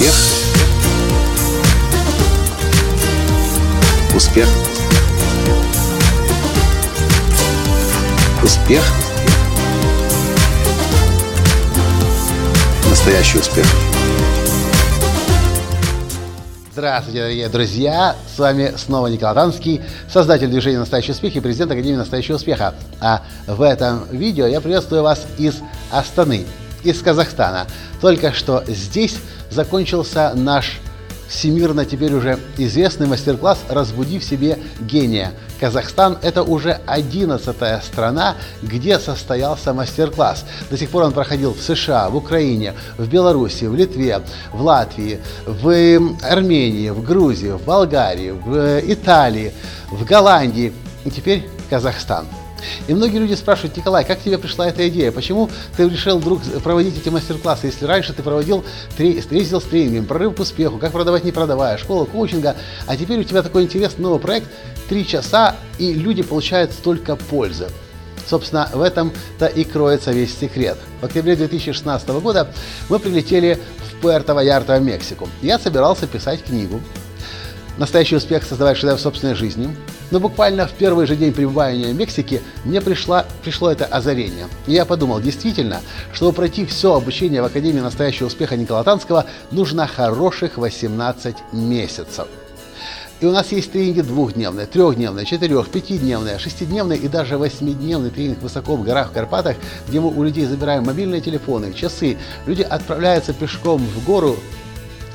Успех. Успех. Успех. Настоящий успех. Здравствуйте, дорогие друзья! С вами снова Николай Танский, создатель движения «Настоящий успех» и президент Академии «Настоящего успеха». А в этом видео я приветствую вас из Астаны, из Казахстана. Только что здесь закончился наш всемирно теперь уже известный мастер-класс «Разбуди в себе гения». Казахстан – это уже одиннадцатая страна, где состоялся мастер-класс. До сих пор он проходил в США, в Украине, в Беларуси, в Литве, в Латвии, в Армении, в Грузии, в Болгарии, в Италии, в Голландии и теперь Казахстан – и многие люди спрашивают, Николай, как тебе пришла эта идея? Почему ты решил вдруг проводить эти мастер-классы, если раньше ты проводил, ездил с тренингом, прорыв к успеху, как продавать не продавая, школа коучинга, а теперь у тебя такой интересный новый проект, три часа, и люди получают столько пользы. Собственно, в этом-то и кроется весь секрет. В октябре 2016 года мы прилетели в Пуэрто-Ваярто, Мексику. Я собирался писать книгу. Настоящий успех создавать шедевр собственной жизни. Но буквально в первый же день пребывания в Мексике мне пришло, пришло это озарение. И я подумал, действительно, чтобы пройти все обучение в Академии настоящего успеха Никола Танского, нужно хороших 18 месяцев. И у нас есть тренинги двухдневные, трехдневные, четырех, пятидневные, шестидневные и даже восьмидневный тренинг высоко в горах в Карпатах, где мы у людей забираем мобильные телефоны, часы. Люди отправляются пешком в гору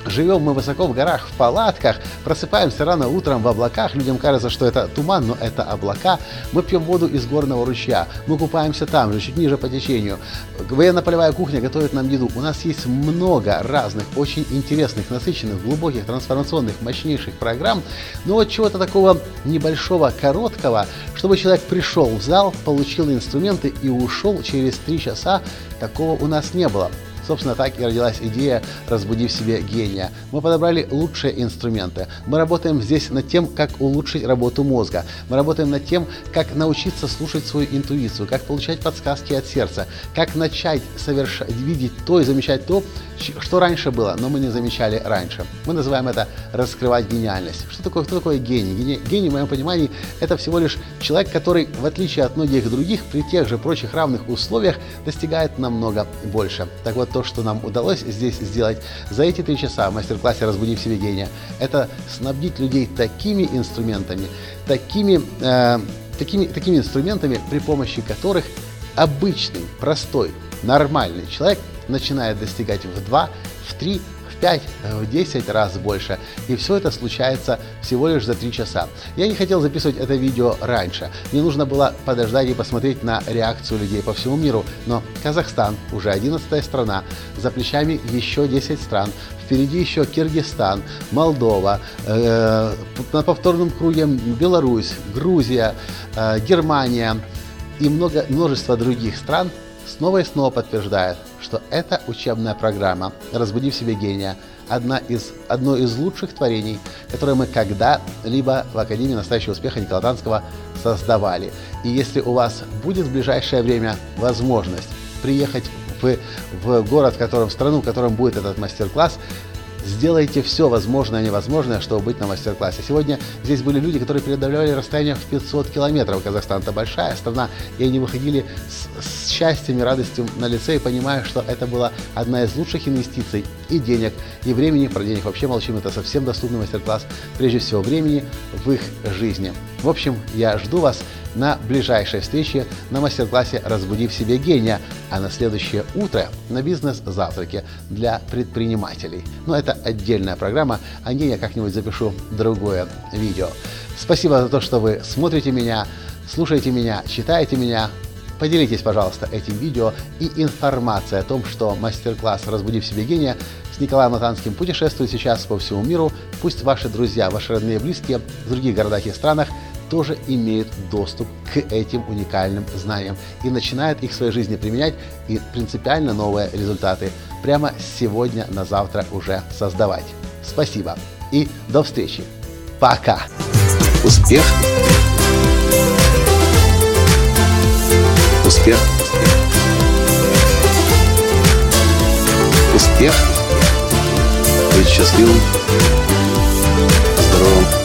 Живем мы высоко в горах, в палатках, просыпаемся рано утром в облаках. Людям кажется, что это туман, но это облака. Мы пьем воду из горного ручья. Мы купаемся там же, чуть ниже по течению. Военно-полевая кухня готовит нам еду. У нас есть много разных, очень интересных, насыщенных, глубоких, трансформационных, мощнейших программ. Но вот чего-то такого небольшого, короткого, чтобы человек пришел в зал, получил инструменты и ушел через три часа, такого у нас не было. Собственно, так и родилась идея «Разбуди в себе гения». Мы подобрали лучшие инструменты. Мы работаем здесь над тем, как улучшить работу мозга. Мы работаем над тем, как научиться слушать свою интуицию, как получать подсказки от сердца, как начать совершать, видеть то и замечать то, что раньше было, но мы не замечали раньше. Мы называем это «раскрывать гениальность». Что такое, кто такой гений? Гений, гений в моем понимании, это всего лишь человек, который, в отличие от многих других, при тех же прочих равных условиях достигает намного больше. Так вот, то, что нам удалось здесь сделать за эти три часа в мастер-классе «Разбуди в себе гения», это снабдить людей такими инструментами, такими, э, такими, такими инструментами, при помощи которых обычный, простой, нормальный человек начинает достигать в 2, в 3, в 5, в 10 раз больше. И все это случается всего лишь за 3 часа. Я не хотел записывать это видео раньше. Мне нужно было подождать и посмотреть на реакцию людей по всему миру. Но Казахстан, уже 11 страна, за плечами еще 10 стран. Впереди еще Киргизстан, Молдова, э, на повторном круге Беларусь, Грузия, э, Германия и много, множество других стран снова и снова подтверждает, что эта учебная программа «Разбуди в себе гения» одна из, одно из лучших творений, которые мы когда-либо в Академии настоящего успеха Никола Танского создавали. И если у вас будет в ближайшее время возможность приехать в, в город, в котором, в страну, в котором будет этот мастер-класс, Сделайте все возможное и невозможное, чтобы быть на мастер-классе. Сегодня здесь были люди, которые преодолевали расстояние в 500 километров. Казахстан – это большая страна, и они выходили с, с счастьем и радостью на лице, и понимая, что это была одна из лучших инвестиций и денег, и времени. Про денег вообще молчим, это совсем доступный мастер-класс. Прежде всего, времени в их жизни. В общем, я жду вас на ближайшей встрече на мастер-классе «Разбуди в себе гения», а на следующее утро на бизнес-завтраке для предпринимателей. Но это отдельная программа, о ней я как-нибудь запишу другое видео. Спасибо за то, что вы смотрите меня, слушаете меня, читаете меня. Поделитесь, пожалуйста, этим видео и информацией о том, что мастер-класс «Разбуди в себе гения» с Николаем Латанским путешествует сейчас по всему миру. Пусть ваши друзья, ваши родные и близкие в других городах и странах тоже имеют доступ к этим уникальным знаниям и начинают их в своей жизни применять и принципиально новые результаты прямо сегодня на завтра уже создавать. Спасибо и до встречи. Пока. Успех. Успех. Успех. быть счастливым, здоровым